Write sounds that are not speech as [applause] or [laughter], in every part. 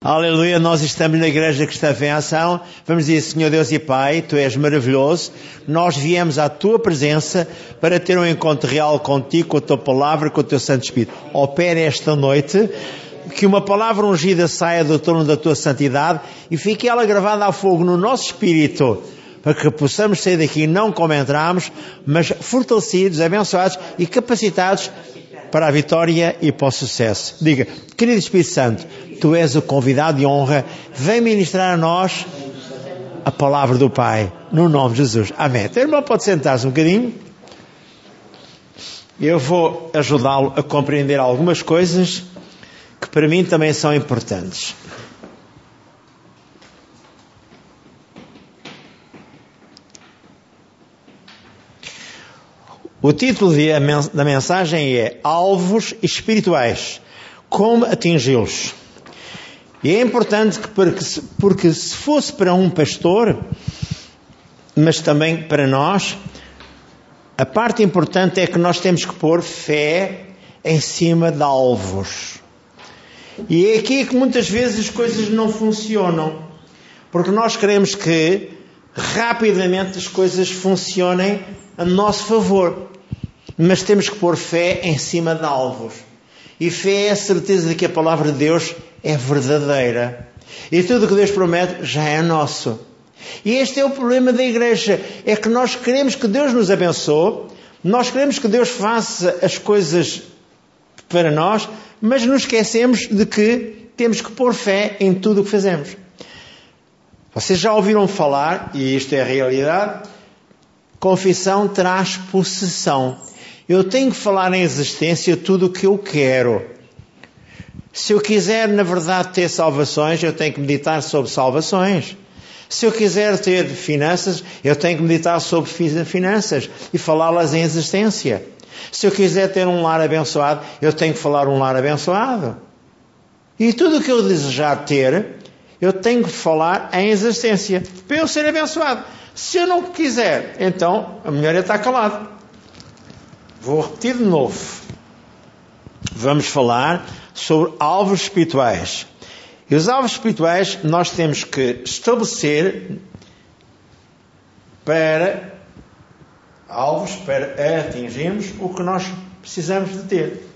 Aleluia, nós estamos na Igreja Cristã em Ação. Vamos dizer, Senhor Deus e Pai, Tu és maravilhoso. Nós viemos à Tua presença para ter um encontro real contigo, com a Tua palavra, com o Teu Santo Espírito. Opera esta noite, que uma palavra ungida saia do trono da Tua santidade e fique ela gravada a fogo no nosso espírito, para que possamos sair daqui não como entramos, mas fortalecidos, abençoados e capacitados para a vitória e para o sucesso. Diga, querido Espírito Santo, Tu és o convidado de honra, vem ministrar a nós a palavra do Pai, no nome de Jesus. Amém. Então, irmão, pode sentar-se um bocadinho. Eu vou ajudá-lo a compreender algumas coisas que para mim também são importantes. O título da mensagem é Alvos Espirituais. Como atingi-los? E é importante que, porque, porque se fosse para um pastor, mas também para nós, a parte importante é que nós temos que pôr fé em cima de alvos. E é aqui que muitas vezes as coisas não funcionam. Porque nós queremos que rapidamente as coisas funcionem a nosso favor. Mas temos que pôr fé em cima de alvos. E fé é a certeza de que a palavra de Deus é verdadeira. E tudo o que Deus promete já é nosso. E este é o problema da igreja, é que nós queremos que Deus nos abençoe, nós queremos que Deus faça as coisas para nós, mas nos esquecemos de que temos que pôr fé em tudo o que fazemos. Vocês já ouviram falar, e isto é a realidade, confissão traz possessão. Eu tenho que falar em existência tudo o que eu quero. Se eu quiser, na verdade, ter salvações, eu tenho que meditar sobre salvações. Se eu quiser ter finanças, eu tenho que meditar sobre finanças e falá-las em existência. Se eu quiser ter um lar abençoado, eu tenho que falar um lar abençoado. E tudo o que eu desejar ter, eu tenho que falar em existência para eu ser abençoado. Se eu não quiser, então a melhor é estar calado. Vou repetir de novo. Vamos falar sobre alvos espirituais. E os alvos espirituais nós temos que estabelecer para alvos para atingirmos o que nós precisamos de ter.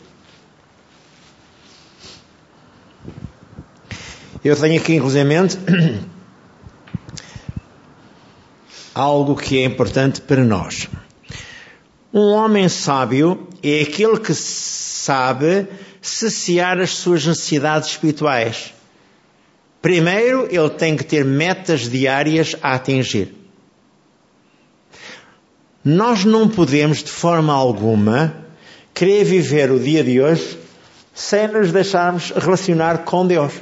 Eu tenho aqui, inclusive, [clears throat] algo que é importante para nós. Um homem sábio é aquele que sabe saciar as suas necessidades espirituais. Primeiro, ele tem que ter metas diárias a atingir. Nós não podemos, de forma alguma, querer viver o dia de hoje sem nos deixarmos relacionar com Deus.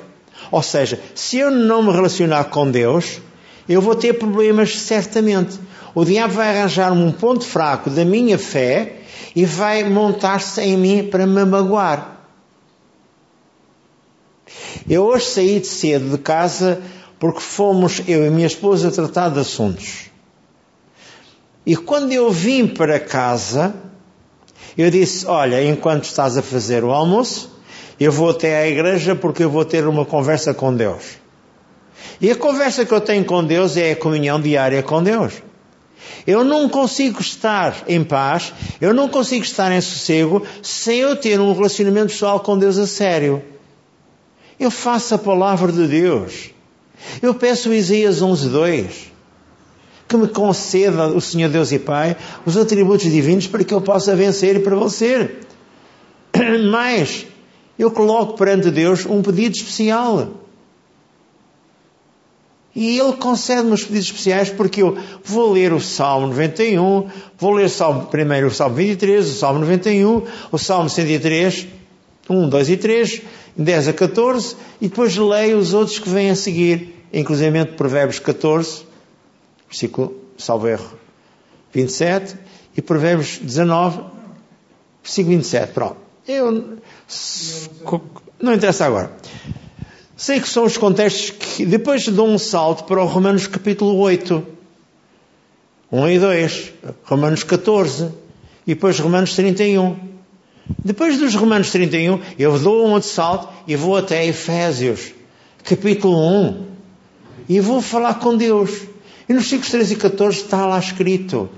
Ou seja, se eu não me relacionar com Deus, eu vou ter problemas certamente. O diabo vai arranjar um ponto fraco da minha fé e vai montar-se em mim para me magoar. Eu hoje saí de cedo de casa porque fomos, eu e minha esposa, tratar de assuntos. E quando eu vim para casa, eu disse: Olha, enquanto estás a fazer o almoço, eu vou até à igreja porque eu vou ter uma conversa com Deus. E a conversa que eu tenho com Deus é a comunhão diária com Deus. Eu não consigo estar em paz, eu não consigo estar em sossego sem eu ter um relacionamento pessoal com Deus a sério. Eu faço a palavra de Deus. Eu peço Isaías 11.2 que me conceda o Senhor Deus e Pai os atributos divinos para que eu possa vencer e prevalecer. [clears throat] Mas eu coloco perante Deus um pedido especial. E Ele concede-me os pedidos especiais porque eu vou ler o Salmo 91, vou ler o Salmo, primeiro o Salmo 23, o Salmo 91, o Salmo 103, 1, 2 e 3, 10 a 14, e depois leio os outros que vêm a seguir, inclusive Provérbios 14, versículo, salvo erro, 27, e Provérbios 19, versículo 27. Pronto. Eu, não interessa agora. Sei que são os contextos que depois dou um salto para o Romanos capítulo 8, 1 e 2, Romanos 14, e depois Romanos 31. Depois dos Romanos 31, eu dou um outro salto e vou até Efésios, capítulo 1, e vou falar com Deus. E nos versículos 13 e 14 está lá escrito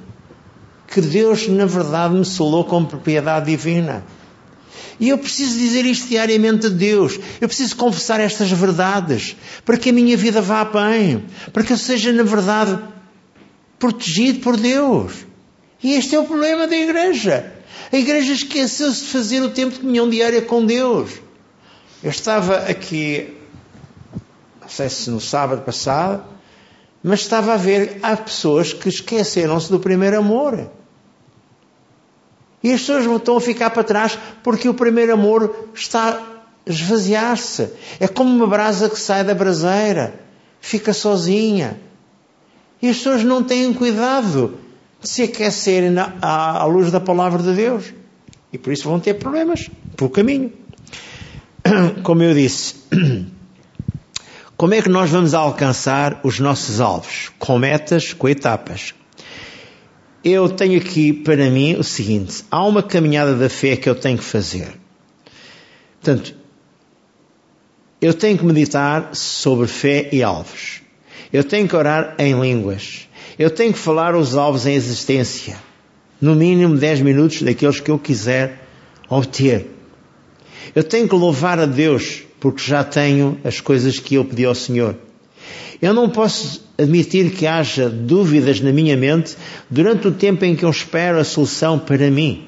que Deus, na verdade, me selou com propriedade divina. E eu preciso dizer isto diariamente a Deus. Eu preciso confessar estas verdades para que a minha vida vá bem, para que eu seja, na verdade, protegido por Deus. E este é o problema da igreja. A igreja esqueceu-se de fazer o tempo de comunhão diária com Deus. Eu estava aqui, não sei se no sábado passado, mas estava a ver, há pessoas que esqueceram-se do primeiro amor. E as pessoas estão a ficar para trás porque o primeiro amor está a esvaziar-se. É como uma brasa que sai da braseira, fica sozinha. E as pessoas não têm cuidado de se aquecerem à luz da palavra de Deus. E por isso vão ter problemas pelo caminho. [coughs] Como eu disse, [coughs] como é que nós vamos alcançar os nossos alvos? Com metas, com etapas eu tenho aqui para mim o seguinte: há uma caminhada da fé que eu tenho que fazer. Portanto, eu tenho que meditar sobre fé e alvos. Eu tenho que orar em línguas. Eu tenho que falar os alvos em existência. No mínimo 10 minutos daqueles que eu quiser obter. Eu tenho que louvar a Deus porque já tenho as coisas que eu pedi ao Senhor. Eu não posso admitir que haja dúvidas na minha mente durante o tempo em que eu espero a solução para mim.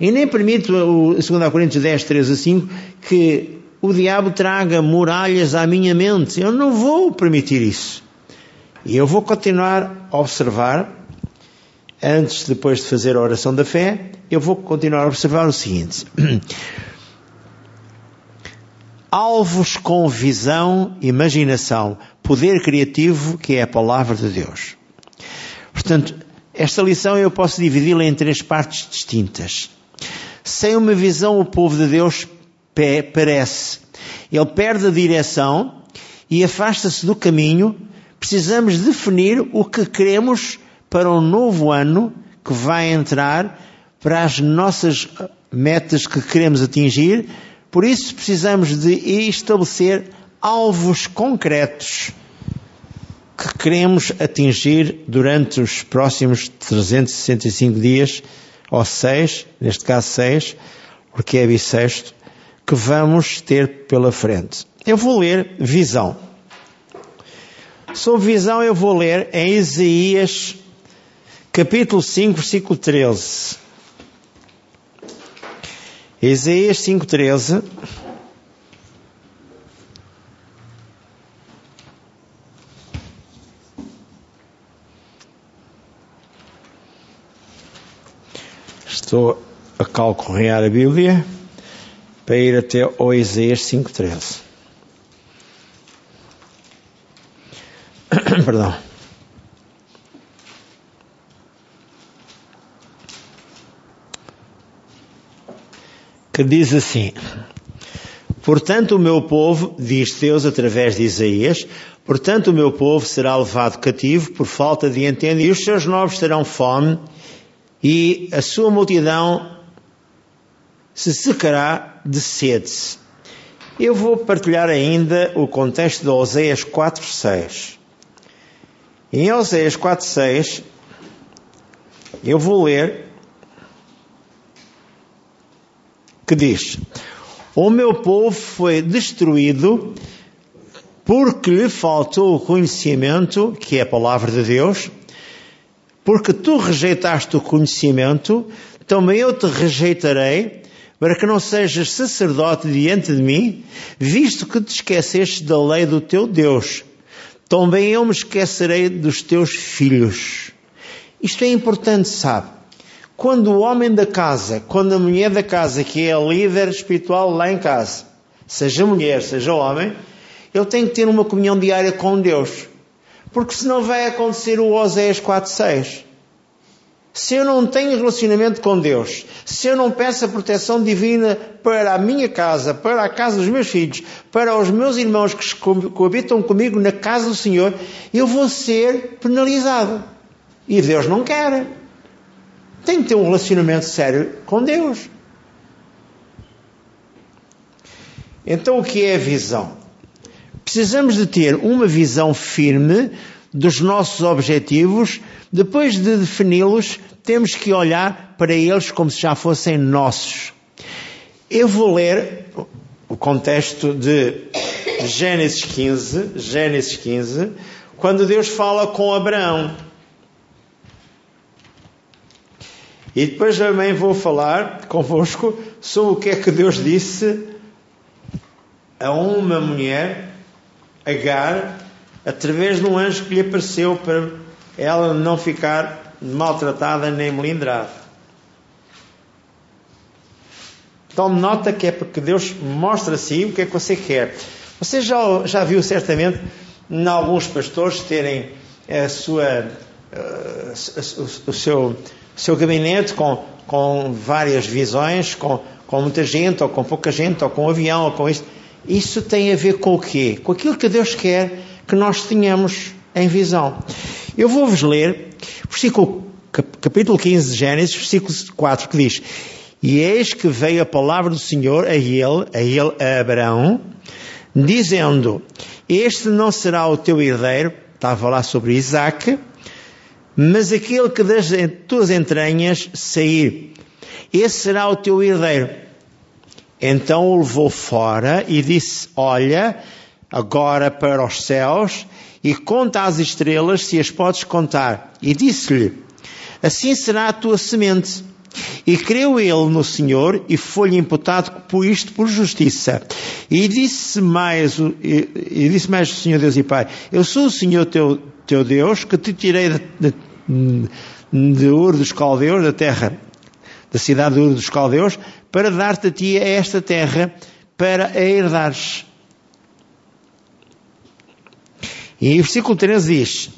E nem permito, o 2 Coríntios 10, 3 a 5, que o diabo traga muralhas à minha mente. Eu não vou permitir isso. E eu vou continuar a observar, antes, depois de fazer a oração da fé, eu vou continuar a observar o seguinte. [clears throat] alvos com visão, imaginação, poder criativo, que é a palavra de Deus. Portanto, esta lição eu posso dividi-la em três partes distintas. Sem uma visão, o povo de Deus perece. Ele perde a direção e afasta-se do caminho. Precisamos definir o que queremos para o novo ano que vai entrar, para as nossas metas que queremos atingir, por isso precisamos de estabelecer alvos concretos que queremos atingir durante os próximos 365 dias, ou seis, neste caso seis, porque é bissexto, que vamos ter pela frente. Eu vou ler visão. Sobre visão eu vou ler em Isaías capítulo 5, versículo 13. Isaías 5,13. Estou a calcorrear a Bíblia para ir até o Isaías [coughs] 5,13. Perdão. Que diz assim: Portanto, o meu povo, diz Deus através de Isaías, portanto, o meu povo será levado cativo por falta de entendimento, e os seus novos terão fome, e a sua multidão se secará de sede. Eu vou partilhar ainda o contexto de Oséias 4.6. Em Oséias 4.6, eu vou ler que diz: O meu povo foi destruído porque lhe faltou o conhecimento, que é a palavra de Deus, porque tu rejeitaste o conhecimento, também eu te rejeitarei, para que não sejas sacerdote diante de mim, visto que te esqueceste da lei do teu Deus. Também eu me esquecerei dos teus filhos. Isto é importante, sabe? Quando o homem da casa, quando a mulher da casa, que é a líder espiritual lá em casa, seja mulher, seja homem, ele tem que ter uma comunhão diária com Deus. Porque senão vai acontecer o Oséias 4.6. Se eu não tenho relacionamento com Deus, se eu não peço a proteção divina para a minha casa, para a casa dos meus filhos, para os meus irmãos que coabitam comigo na casa do Senhor, eu vou ser penalizado. E Deus não quer tem que ter um relacionamento sério com Deus. Então, o que é a visão? Precisamos de ter uma visão firme dos nossos objetivos. Depois de defini-los, temos que olhar para eles como se já fossem nossos. Eu vou ler o contexto de Gênesis 15, Gênesis 15, quando Deus fala com Abraão. E depois também vou falar convosco sobre o que é que Deus disse a uma mulher, Agar, através de um anjo que lhe apareceu para ela não ficar maltratada nem melindrada. Tome nota que é porque Deus mostra assim o que é que você quer. Você já, já viu certamente em alguns pastores terem a sua, uh, o, seu, o seu gabinete com, com várias visões, com, com muita gente, ou com pouca gente, ou com um avião, ou com isto. Isso tem a ver com o quê? Com aquilo que Deus quer que nós tenhamos em visão. Eu vou-vos ler, versículo, capítulo 15 de Gênesis, versículo 4, que diz: E eis que veio a palavra do Senhor a ele, a ele, a Abraão, dizendo: Este não será o teu herdeiro, está a falar sobre Isaac, mas aquele que das tuas entranhas sair, esse será o teu herdeiro. Então o levou fora e disse: Olha, agora para os céus e conta as estrelas se as podes contar. E disse-lhe: Assim será a tua semente. E creu ele no Senhor e foi-lhe imputado por isto por justiça. E disse mais, e, e disse mais o Senhor Deus e Pai: Eu sou o Senhor teu, teu Deus que te tirei de, de, de Ur dos Caldeus, da terra, da cidade de Ur dos Caldeus, para dar-te a ti esta terra para a herdares. E o versículo 13 diz: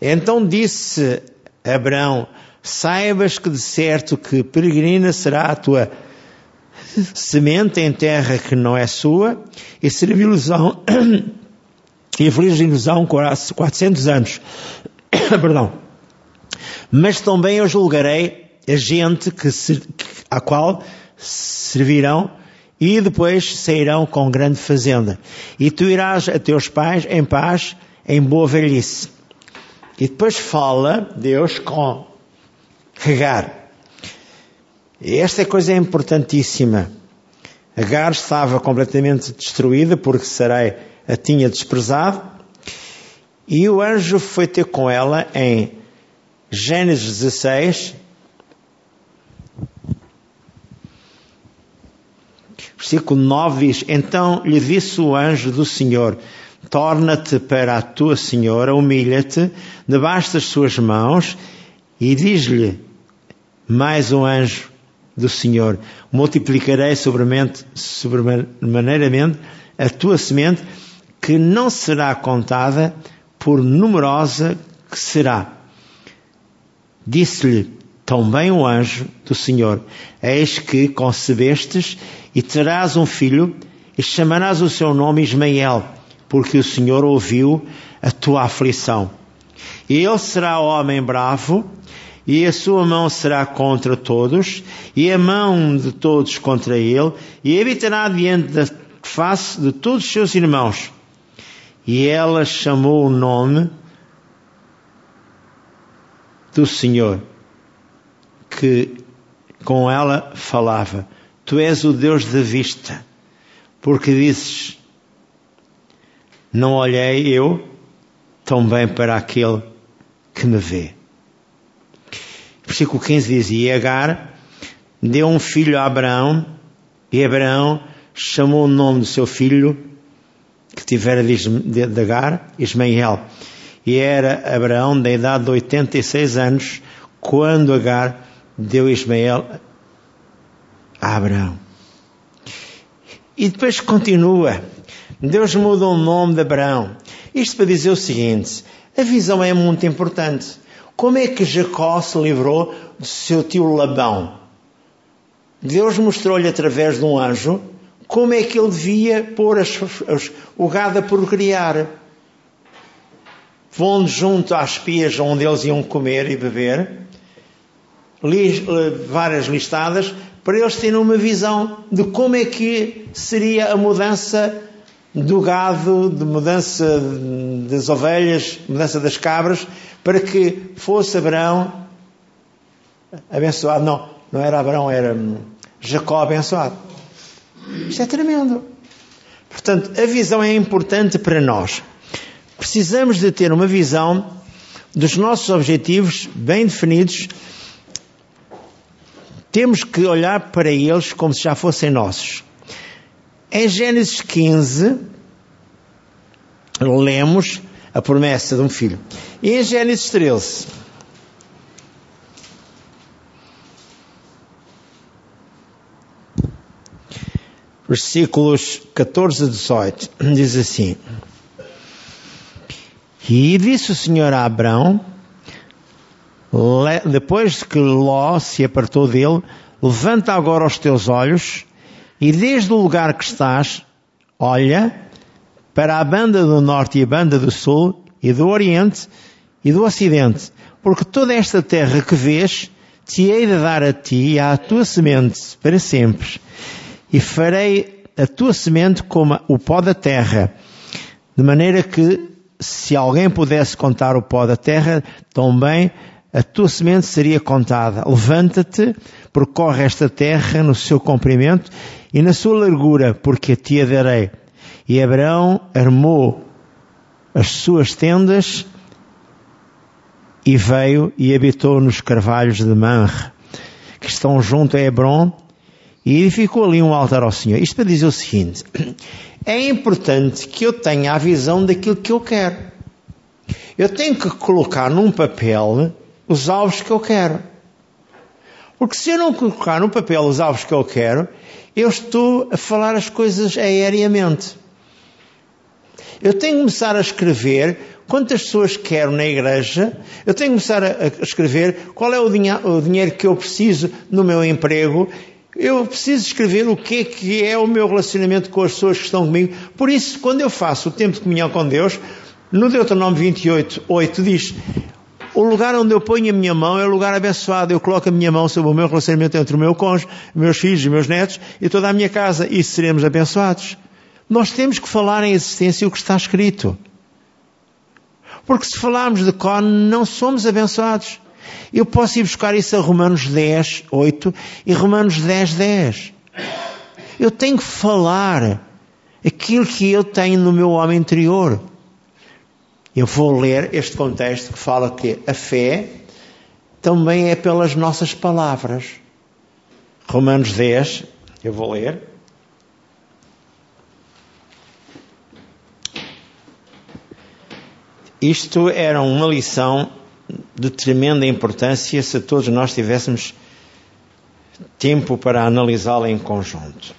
Então disse Abraão: Saibas que de certo que peregrina será a tua semente em terra que não é sua, e servi-los-ão [coughs] e afligir-nos-ão 400 anos. [coughs] Perdão. Mas também eu julgarei a gente que, a qual servirão e depois sairão com grande fazenda. E tu irás a teus pais em paz em boa velhice. E depois fala Deus com Regar. Esta coisa é importantíssima. Agar estava completamente destruída porque Sarai a tinha desprezado e o anjo foi ter com ela em Gênesis 16, versículo 9 diz: Então lhe disse o anjo do Senhor: torna-te para a tua senhora, humilha-te debaixo das suas mãos e diz-lhe mais um anjo do Senhor, multiplicarei sobremaneiramente a tua semente, que não será contada por numerosa que será. Disse-lhe também o anjo do Senhor, eis que concebestes e terás um filho e chamarás o seu nome Ismael, porque o Senhor ouviu a tua aflição. E ele será homem bravo, e a sua mão será contra todos, e a mão de todos contra ele, e habitará diante da face de todos os seus irmãos. E ela chamou o nome do Senhor, que com ela falava: Tu és o Deus da vista, porque dizes: não olhei eu também para aquele que me vê. Versículo 15 diz: E Agar deu um filho a Abraão, e Abraão chamou o nome do seu filho, que tivera de Agar, Ismael. E era Abraão da idade de 86 anos, quando Agar deu Ismael a Abraão. E depois continua. Deus muda o nome de Abraão. Isto para dizer o seguinte: a visão é muito importante. Como é que Jacó se livrou do seu tio Labão? Deus mostrou-lhe através de um anjo como é que ele devia pôr as, as, o gado a procriar. Vão junto às pias onde eles iam comer e beber, várias listadas, para eles terem uma visão de como é que seria a mudança do gado, de mudança das ovelhas, mudança das cabras, para que fosse Abraão abençoado. Não, não era Abraão, era Jacó abençoado. Isto é tremendo. Portanto, a visão é importante para nós. Precisamos de ter uma visão dos nossos objetivos bem definidos. Temos que olhar para eles como se já fossem nossos. Em Gênesis 15, lemos a promessa de um filho. E em Gênesis 13, versículos 14 a 18, diz assim: E disse o Senhor a Abraão, depois que Ló se apartou dele, levanta agora os teus olhos e desde o lugar que estás, olha para a banda do norte e a banda do sul e do oriente e do ocidente, porque toda esta terra que vês te hei de dar a ti e à tua semente para sempre, e farei a tua semente como o pó da terra, de maneira que se alguém pudesse contar o pó da terra, também a tua semente seria contada. Levanta-te, percorre esta terra no seu comprimento e na sua largura, porque a ti a darei. E Abraão armou as suas tendas e veio e habitou nos carvalhos de Manre, que estão junto a Hebron, e edificou ali um altar ao Senhor. Isto para dizer o seguinte: [clears throat] é importante que eu tenha a visão daquilo que eu quero. Eu tenho que colocar num papel os alvos que eu quero. Porque se eu não colocar no papel os alvos que eu quero, eu estou a falar as coisas aéreamente. Eu tenho que começar a escrever quantas pessoas quero na igreja, eu tenho que começar a escrever qual é o, o dinheiro que eu preciso no meu emprego, eu preciso escrever o que é que é o meu relacionamento com as pessoas que estão comigo. Por isso, quando eu faço o tempo de comunhão com Deus, no Deuteronômio 28, 8 diz, o lugar onde eu ponho a minha mão é o lugar abençoado. Eu coloco a minha mão sobre o meu relacionamento entre o meu cônjuge, meus filhos e meus netos e toda a minha casa e seremos abençoados. Nós temos que falar em existência o que está escrito. Porque se falarmos de cor, não somos abençoados. Eu posso ir buscar isso a Romanos 10, 8 e Romanos 10, 10. Eu tenho que falar aquilo que eu tenho no meu homem interior. Eu vou ler este contexto que fala que a fé também é pelas nossas palavras. Romanos 10, eu vou ler. Isto era uma lição de tremenda importância se todos nós tivéssemos tempo para analisá-la em conjunto.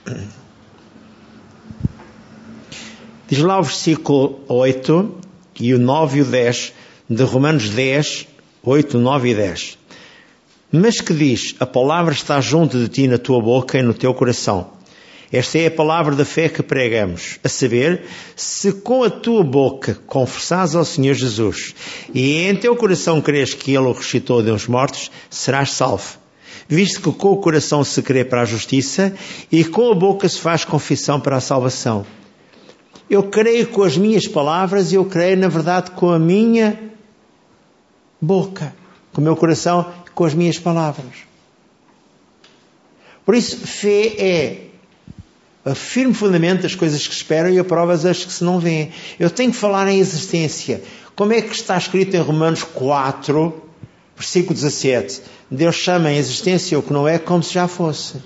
Diz lá o versículo 8: e o 9 e o 10 de Romanos 10, 8, 9 e 10. Mas que diz: A palavra está junto de ti na tua boca e no teu coração. Esta é a palavra da fé que pregamos, a saber, se com a tua boca confessares ao Senhor Jesus e em teu coração crês que Ele o ressuscitou dos mortos, serás salvo. Visto que com o coração se crê para a justiça e com a boca se faz confissão para a salvação. Eu creio com as minhas palavras e eu creio, na verdade, com a minha boca, com o meu coração, com as minhas palavras. Por isso, fé é a firme fundamento das coisas que se esperam e a das que se não vêem. Eu tenho que falar em existência. Como é que está escrito em Romanos 4, versículo 17? Deus chama em existência o que não é como se já fosse.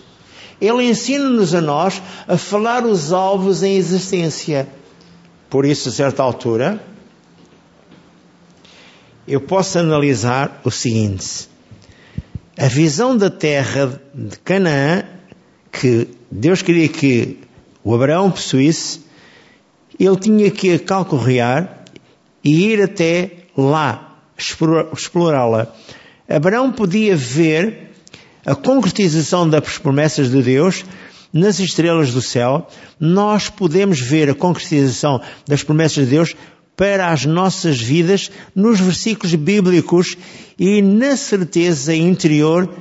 Ele ensina-nos a nós a falar os alvos em existência. Por isso, a certa altura, eu posso analisar o seguinte: a visão da terra de Canaã, que Deus queria que o Abraão possuísse, ele tinha que calcorrear e ir até lá, explorá-la. Abraão podia ver a concretização das promessas de Deus nas estrelas do céu, nós podemos ver a concretização das promessas de Deus para as nossas vidas nos versículos bíblicos e na certeza interior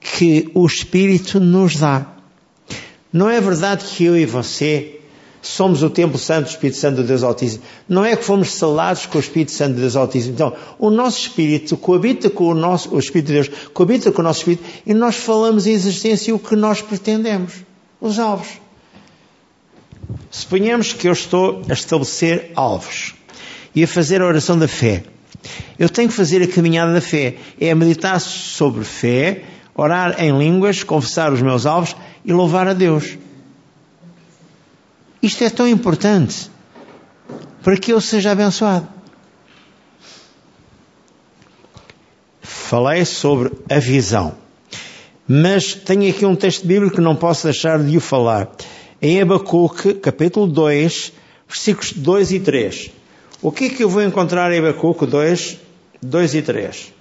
que o Espírito nos dá. Não é verdade que eu e você somos o templo santo do Espírito Santo do Deus Altíssimo. Não é que fomos selados com o Espírito Santo do Deus Altíssimo. Então, o nosso Espírito coabita com o nosso, o Espírito de Deus coabita com o nosso Espírito e nós falamos em existência o que nós pretendemos. Os alvos. Suponhamos que eu estou a estabelecer alvos e a fazer a oração da fé. Eu tenho que fazer a caminhada da fé. É meditar sobre fé, orar em línguas, confessar os meus alvos e louvar a Deus. Isto é tão importante para que eu seja abençoado. Falei sobre a visão, mas tenho aqui um texto bíblico que não posso deixar de o falar. Em Abacuque, capítulo 2, versículos 2 e 3. O que é que eu vou encontrar em Abacuque 2, 2 e 3?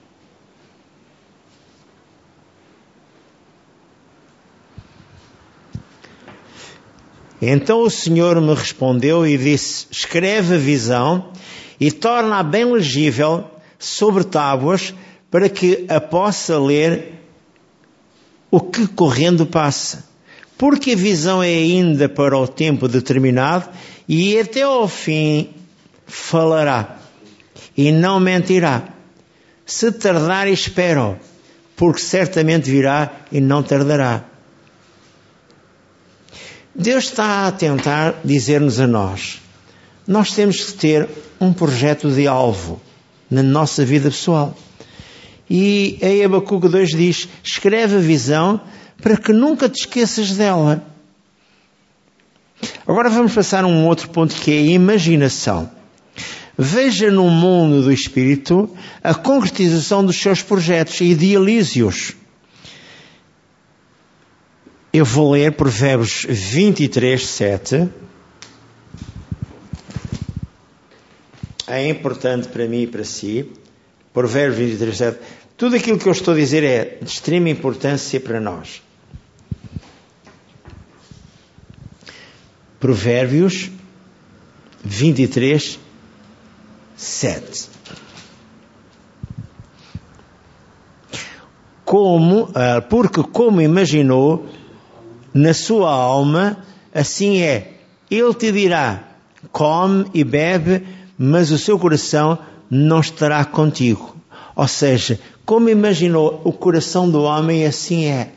Então o Senhor me respondeu e disse: Escreve a visão e torna-a bem legível sobre tábuas, para que a possa ler o que correndo passa. Porque a visão é ainda para o tempo determinado e até ao fim falará e não mentirá. Se tardar, espero, porque certamente virá e não tardará. Deus está a tentar dizer-nos a nós: nós temos que ter um projeto de alvo na nossa vida pessoal. E em Abacuque 2 diz: escreve a visão para que nunca te esqueças dela. Agora vamos passar a um outro ponto que é a imaginação. Veja no mundo do espírito a concretização dos seus projetos idealize-os. Eu vou ler Provérbios 23, 7. É importante para mim e para si. Provérbios 23, 7. Tudo aquilo que eu estou a dizer é de extrema importância para nós. Provérbios 23, 7. Como, ah, porque como imaginou na sua alma, assim é. Ele te dirá: come e bebe, mas o seu coração não estará contigo. Ou seja, como imaginou o coração do homem, assim é.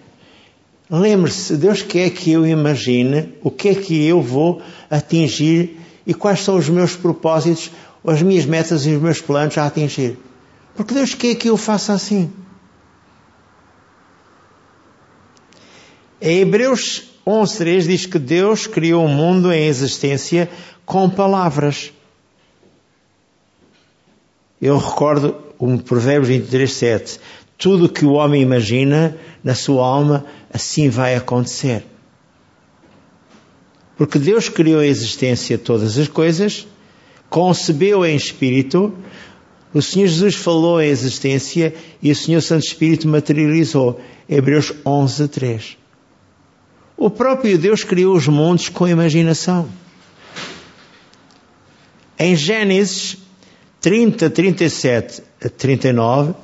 Lembre-se, Deus quer que eu imagine o que é que eu vou atingir e quais são os meus propósitos, as minhas metas e os meus planos a atingir. Porque Deus quer que eu faça assim. Em Hebreus 11.3 diz que Deus criou o mundo em existência com palavras. Eu recordo um Provérbios 23.7 Tudo que o homem imagina na sua alma, assim vai acontecer. Porque Deus criou a existência todas as coisas, concebeu em espírito, o Senhor Jesus falou em existência e o Senhor Santo Espírito materializou. Hebreus 11, 3. O próprio Deus criou os mundos com imaginação. Em Gênesis 30, 37 a 39,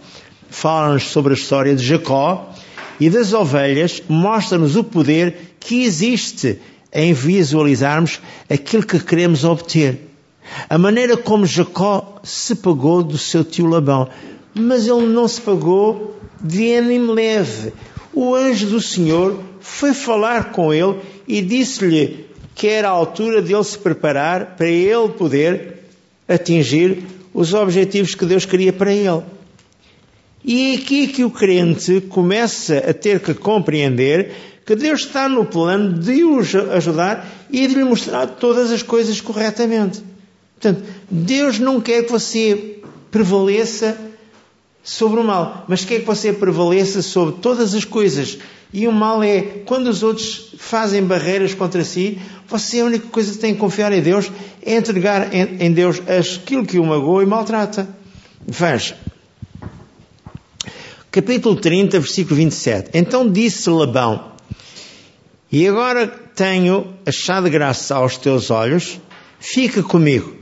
fala-nos sobre a história de Jacó e das ovelhas, mostra-nos o poder que existe em visualizarmos aquilo que queremos obter. A maneira como Jacó se pagou do seu tio Labão. Mas ele não se pagou de ânimo leve. O anjo do Senhor foi falar com ele e disse-lhe que era a altura de ele se preparar para ele poder atingir os objetivos que Deus queria para ele. E é aqui que o crente começa a ter que compreender que Deus está no plano de o ajudar e de lhe mostrar todas as coisas corretamente. Portanto, Deus não quer que você prevaleça sobre o mal, mas quer que você prevaleça sobre todas as coisas e o mal é, quando os outros fazem barreiras contra si, você a única coisa que tem que confiar em Deus é entregar em, Deus aquilo que o magoa e maltrata. Veja. Capítulo 30, versículo 27. Então disse Labão, e agora tenho achado graça aos teus olhos, fica comigo,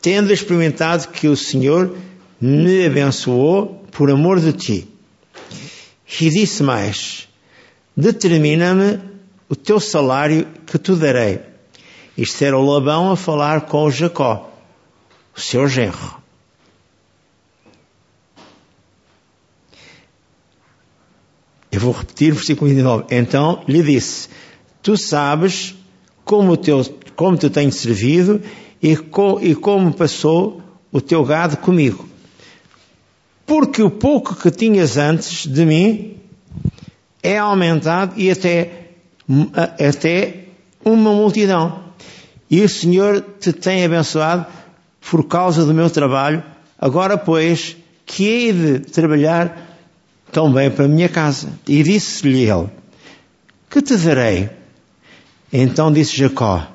tendo experimentado que o Senhor me abençoou por amor de ti. E disse mais: Determina-me o teu salário que te darei. Isto era o Labão a falar com o Jacó, o seu genro. Eu vou repetir o versículo 29. Então lhe disse: Tu sabes como, teu, como te tenho servido e, co, e como passou o teu gado comigo. Porque o pouco que tinhas antes de mim é aumentado e até, até uma multidão. E o Senhor te tem abençoado por causa do meu trabalho. Agora, pois, que hei de trabalhar tão bem para a minha casa. E disse-lhe ele: Que te darei? Então disse Jacó: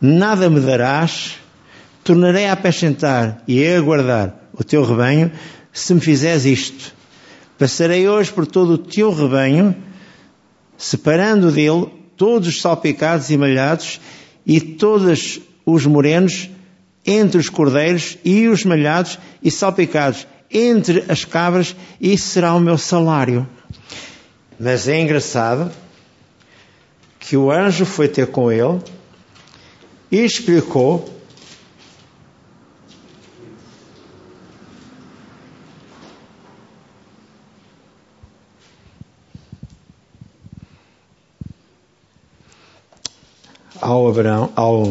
Nada me darás, tornarei a acrescentar e a guardar o teu rebanho, se me fizeres isto. Passarei hoje por todo o teu rebanho, separando dele todos os salpicados e malhados e todos os morenos entre os cordeiros e os malhados e salpicados entre as cabras, e será o meu salário. Mas é engraçado que o anjo foi ter com ele e explicou ao Abraão, ao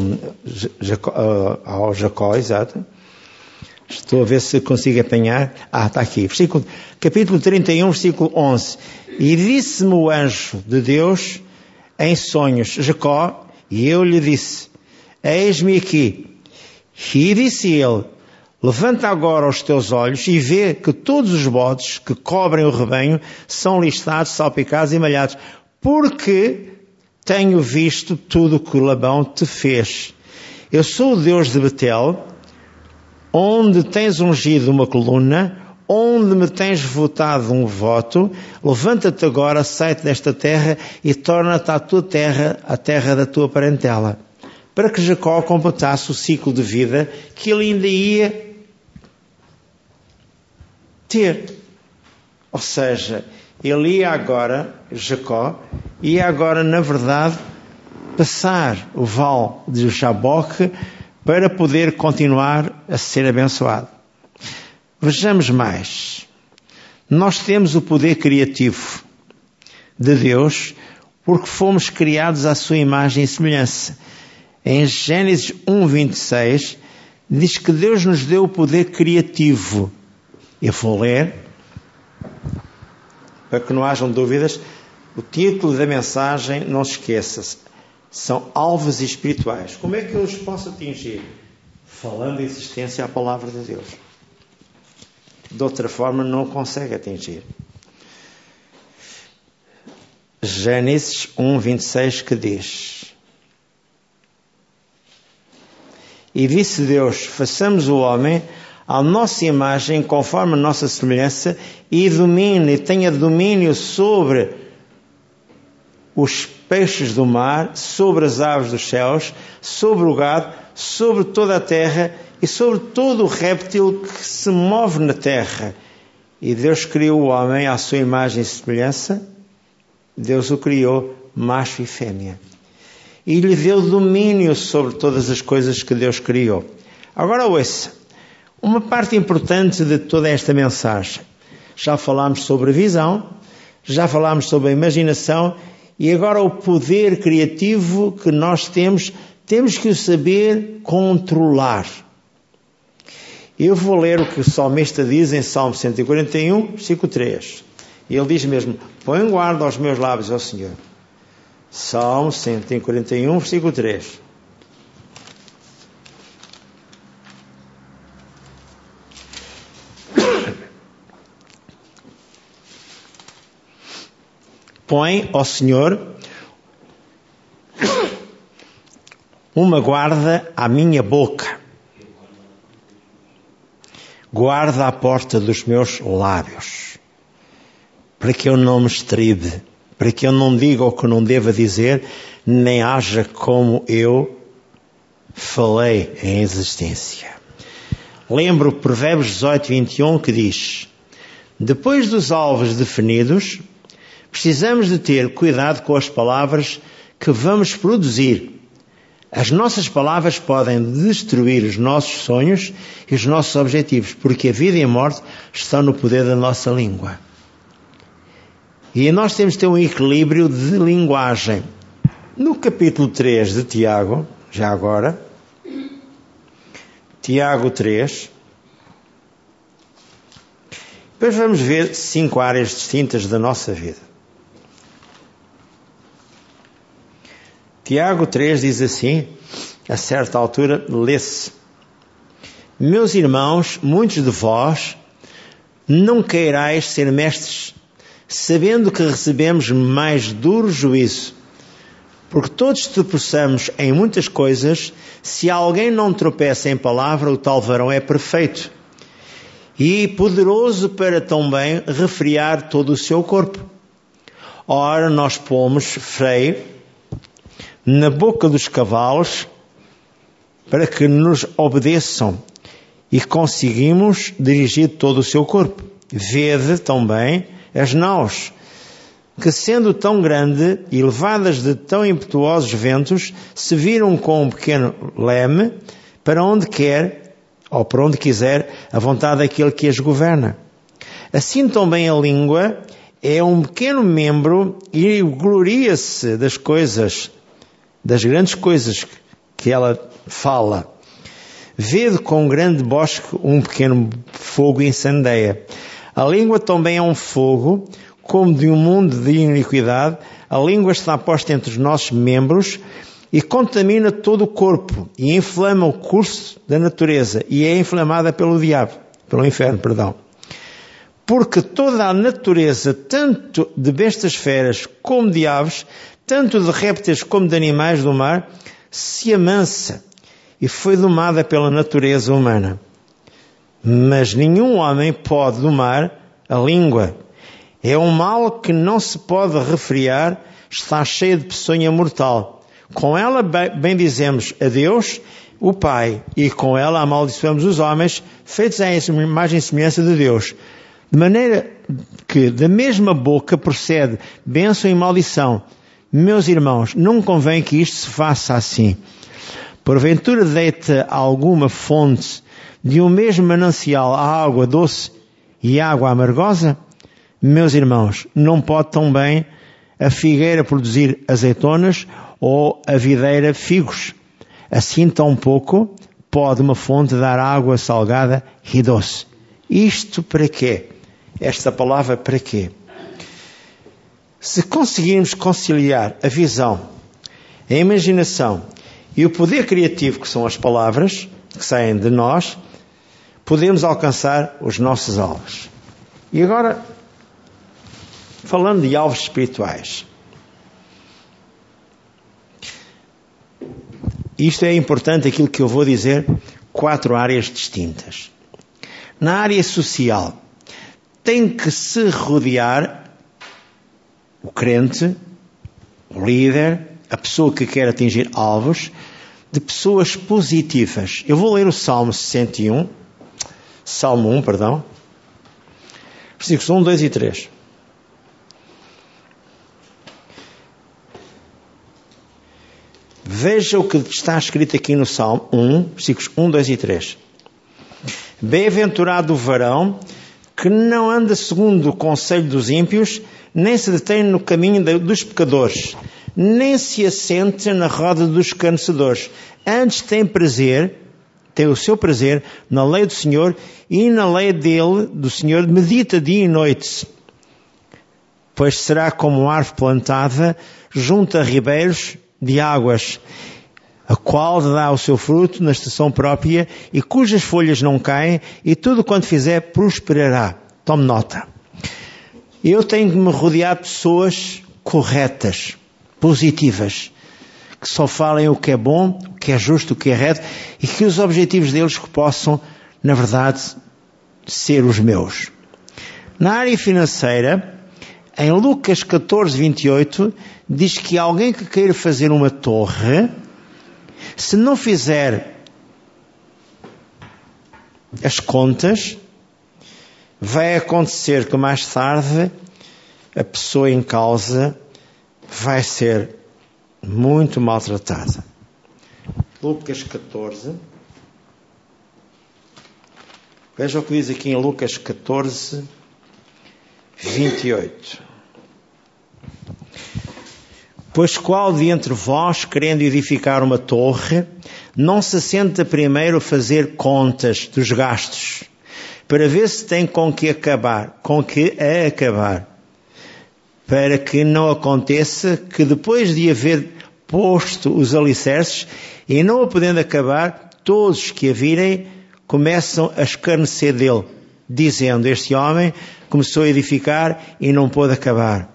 Jacó, ao Jacó, exato. Estou a ver se consigo apanhar. Ah, está aqui. Versículo, capítulo 31, versículo 11. E disse-me o anjo de Deus em sonhos, Jacó, e eu lhe disse, eis-me aqui. E disse ele, levanta agora os teus olhos e vê que todos os bodes que cobrem o rebanho são listados, salpicados e malhados, porque tenho visto tudo o que Labão te fez. Eu sou o Deus de Betel, onde tens ungido uma coluna, onde me tens votado um voto, levanta-te agora, sai-te desta terra e torna-te à tua terra, a terra da tua parentela. Para que Jacó completasse o ciclo de vida que ele ainda ia ter. Ou seja, ele ia agora, Jacó, ia agora, na verdade, passar o vale de Jaboque para poder continuar a ser abençoado. Vejamos mais. Nós temos o poder criativo de Deus porque fomos criados à sua imagem e semelhança. Em Gênesis 1:26 diz que Deus nos deu o poder criativo. Eu vou ler para que não hajam dúvidas. O título da mensagem, não se esqueça, são alvos espirituais. Como é que eu os posso atingir? Falando em existência à palavra de Deus de outra forma não consegue atingir. Gênesis 1, 26 que diz: E disse Deus: façamos o homem à nossa imagem, conforme a nossa semelhança, e domine, tenha domínio sobre os peixes do mar, sobre as aves dos céus, sobre o gado, sobre toda a terra e sobre todo o réptil que se move na terra. E Deus criou o homem à sua imagem e semelhança. Deus o criou macho e fêmea. E lhe deu domínio sobre todas as coisas que Deus criou. Agora ouça, uma parte importante de toda esta mensagem. Já falámos sobre a visão, já falámos sobre a imaginação e agora o poder criativo que nós temos, temos que o saber controlar. Eu vou ler o que o salmista diz em Salmo 141, versículo 3. E ele diz mesmo: Põe guarda aos meus lábios, ó Senhor. Salmo 141, versículo 3. Põe, ó Senhor, uma guarda à minha boca guarda a porta dos meus lábios, para que eu não me estribe, para que eu não diga o que não deva dizer, nem haja como eu falei em existência. Lembro Provérbios 18, 21 que diz: Depois dos alvos definidos, precisamos de ter cuidado com as palavras que vamos produzir. As nossas palavras podem destruir os nossos sonhos e os nossos objetivos, porque a vida e a morte estão no poder da nossa língua. E nós temos de ter um equilíbrio de linguagem. No capítulo 3 de Tiago, já agora, Tiago 3, depois vamos ver cinco áreas distintas da nossa vida. Tiago 3 diz assim, a certa altura, lê-se: Meus irmãos, muitos de vós não queirais ser mestres, sabendo que recebemos mais duro juízo. Porque todos tropeçamos em muitas coisas, se alguém não tropeça em palavra, o tal varão é perfeito e poderoso para também refriar todo o seu corpo. Ora, nós pomos freio na boca dos cavalos para que nos obedeçam e conseguimos dirigir todo o seu corpo. Vede também as naus, que sendo tão grande e levadas de tão impetuosos ventos, se viram com um pequeno leme para onde quer ou para onde quiser a vontade daquele que as governa. Assim também a língua é um pequeno membro e gloria-se das coisas das grandes coisas que ela fala. Vede com um grande bosque um pequeno fogo incendeia. A língua também é um fogo, como de um mundo de iniquidade. A língua está posta entre os nossos membros e contamina todo o corpo e inflama o curso da natureza e é inflamada pelo diabo, pelo inferno, perdão. Porque toda a natureza, tanto de bestas feras como de aves, tanto de répteis como de animais do mar, se amansa e foi domada pela natureza humana. Mas nenhum homem pode domar a língua. É um mal que não se pode refriar, está cheia de peçonha mortal. Com ela bendizemos a Deus, o Pai, e com ela amaldiçoamos os homens, feitos à imagem e semelhança de Deus. De maneira que da mesma boca procede bênção e maldição. Meus irmãos, não convém que isto se faça assim. Porventura deita alguma fonte de um mesmo manancial a água doce e água amargosa? Meus irmãos, não pode tão bem a figueira produzir azeitonas ou a videira figos. Assim tão pouco pode uma fonte dar água salgada e doce. Isto para quê? Esta palavra para quê? Se conseguirmos conciliar a visão, a imaginação e o poder criativo, que são as palavras que saem de nós, podemos alcançar os nossos alvos. E agora, falando de alvos espirituais. Isto é importante, aquilo que eu vou dizer, quatro áreas distintas. Na área social, tem que se rodear o crente, o líder, a pessoa que quer atingir alvos, de pessoas positivas. Eu vou ler o Salmo 61, Salmo 1, perdão, versículos 1, 2 e 3. Veja o que está escrito aqui no Salmo 1, versículos 1, 2 e 3. Bem-aventurado o varão que não anda segundo o conselho dos ímpios, nem se detém no caminho dos pecadores, nem se assente na roda dos canecedores. Antes tem prazer, tem o seu prazer na lei do Senhor e na lei dele, do Senhor, medita dia e noite. Pois será como árvore plantada junto a ribeiros de águas, a qual dá o seu fruto na estação própria e cujas folhas não caem e tudo quanto fizer prosperará. Tome nota. Eu tenho que me rodear de pessoas corretas, positivas, que só falem o que é bom, o que é justo, o que é reto e que os objetivos deles possam, na verdade, ser os meus. Na área financeira, em Lucas 14, 28, diz que alguém que queira fazer uma torre, se não fizer as contas, vai acontecer que mais tarde a pessoa em causa vai ser muito maltratada. Lucas 14. Veja o que diz aqui em Lucas 14, 28. Pois qual de entre vós, querendo edificar uma torre, não se senta primeiro a fazer contas dos gastos, para ver se tem com que acabar, com que a acabar, para que não aconteça que depois de haver posto os alicerces e não a podendo acabar, todos que a virem começam a escarnecer dele, dizendo: Este homem começou a edificar e não pôde acabar.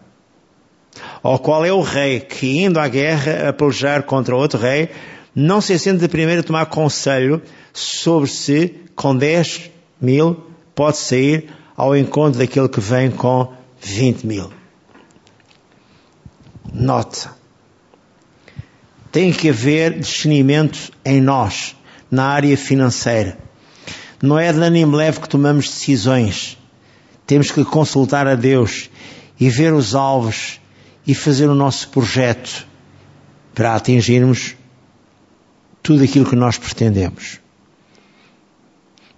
Ou qual é o rei que, indo à guerra a pelejar contra outro rei, não se sente de primeiro a tomar conselho sobre se, com 10 mil, pode sair ao encontro daquele que vem com 20 mil. Nota. Tem que haver discernimento em nós, na área financeira. Não é de ânimo leve que tomamos decisões. Temos que consultar a Deus e ver os alvos e fazer o nosso projeto para atingirmos tudo aquilo que nós pretendemos.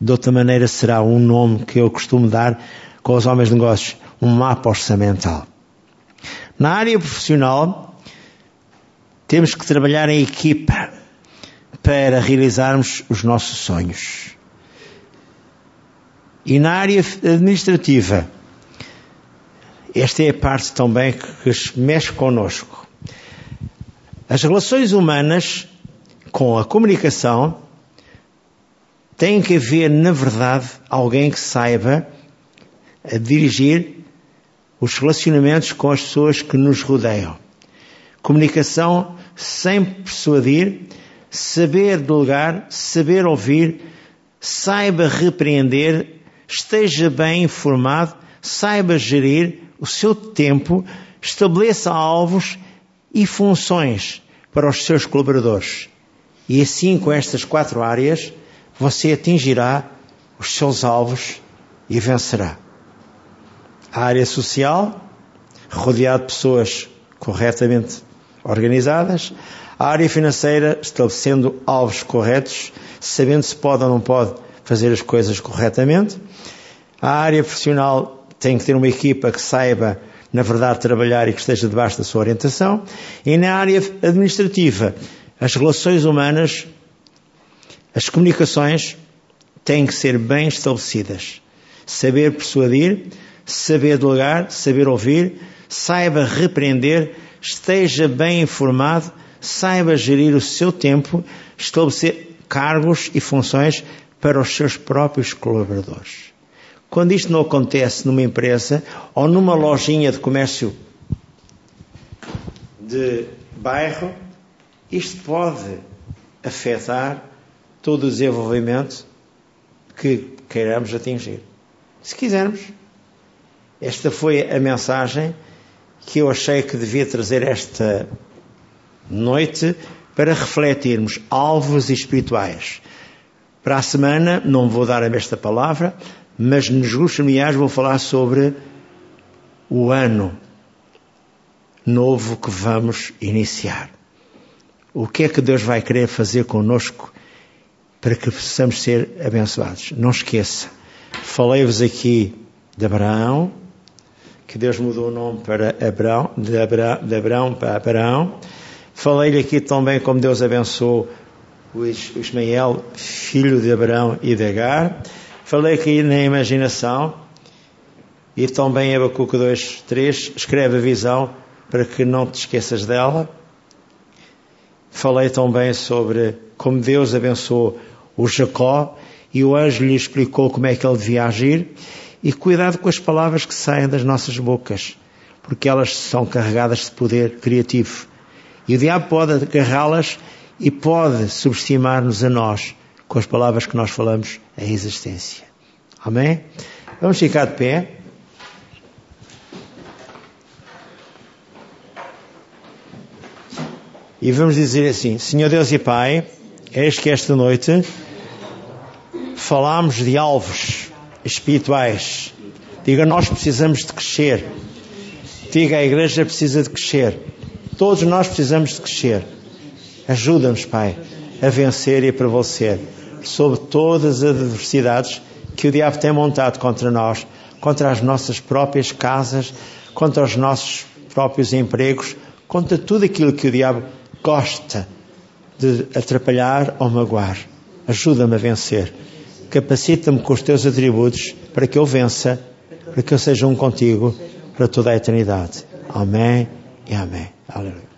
De outra maneira será um nome que eu costumo dar com os homens de negócios, um mapa orçamental. Na área profissional, temos que trabalhar em equipa para realizarmos os nossos sonhos. E na área administrativa, esta é a parte também que mexe connosco. As relações humanas com a comunicação tem que haver, na verdade, alguém que saiba dirigir os relacionamentos com as pessoas que nos rodeiam. Comunicação sem persuadir, saber delegar, saber ouvir, saiba repreender esteja bem informado, saiba gerir o seu tempo, estabeleça alvos e funções para os seus colaboradores. E assim, com estas quatro áreas, você atingirá os seus alvos e vencerá. A área social, rodeado de pessoas corretamente organizadas. A área financeira, estabelecendo alvos corretos, sabendo se pode ou não pode fazer as coisas corretamente. A área profissional tem que ter uma equipa que saiba, na verdade, trabalhar e que esteja debaixo da sua orientação. E na área administrativa, as relações humanas, as comunicações têm que ser bem estabelecidas. Saber persuadir, saber delegar, saber ouvir, saiba repreender, esteja bem informado, saiba gerir o seu tempo, estabelecer cargos e funções para os seus próprios colaboradores. Quando isto não acontece numa empresa ou numa lojinha de comércio de bairro, isto pode afetar todo o desenvolvimento que queiramos atingir. Se quisermos. Esta foi a mensagem que eu achei que devia trazer esta noite para refletirmos alvos espirituais. Para a semana, não vou dar esta palavra, mas nos grupos familiares vou falar sobre o ano novo que vamos iniciar. O que é que Deus vai querer fazer conosco para que possamos ser abençoados? Não esqueça, falei-vos aqui de Abraão, que Deus mudou o nome para Abraão, de Abraão, de Abraão para Abraão. Falei-lhe aqui também como Deus abençoou o Ismael, filho de Abraão e de Agar. Falei aqui na imaginação e também Abacuco 2, 3 escreve a visão para que não te esqueças dela. Falei também sobre como Deus abençoou o Jacó e o anjo lhe explicou como é que ele devia agir. E cuidado com as palavras que saem das nossas bocas, porque elas são carregadas de poder criativo. E o diabo pode agarrá-las e pode subestimar-nos a nós com as palavras que nós falamos em existência. Amém? Vamos ficar de pé. E vamos dizer assim: Senhor Deus e Pai, eis que esta noite falámos de alvos espirituais. Diga, nós precisamos de crescer. Diga, a igreja precisa de crescer. Todos nós precisamos de crescer. Ajuda-nos, Pai, a vencer e a prevalecer sobre todas as adversidades que o diabo tem montado contra nós, contra as nossas próprias casas, contra os nossos próprios empregos, contra tudo aquilo que o diabo gosta de atrapalhar ou magoar. Ajuda-me a vencer. Capacita-me com os teus atributos para que eu vença, para que eu seja um contigo para toda a eternidade. Amém e amém. Aleluia.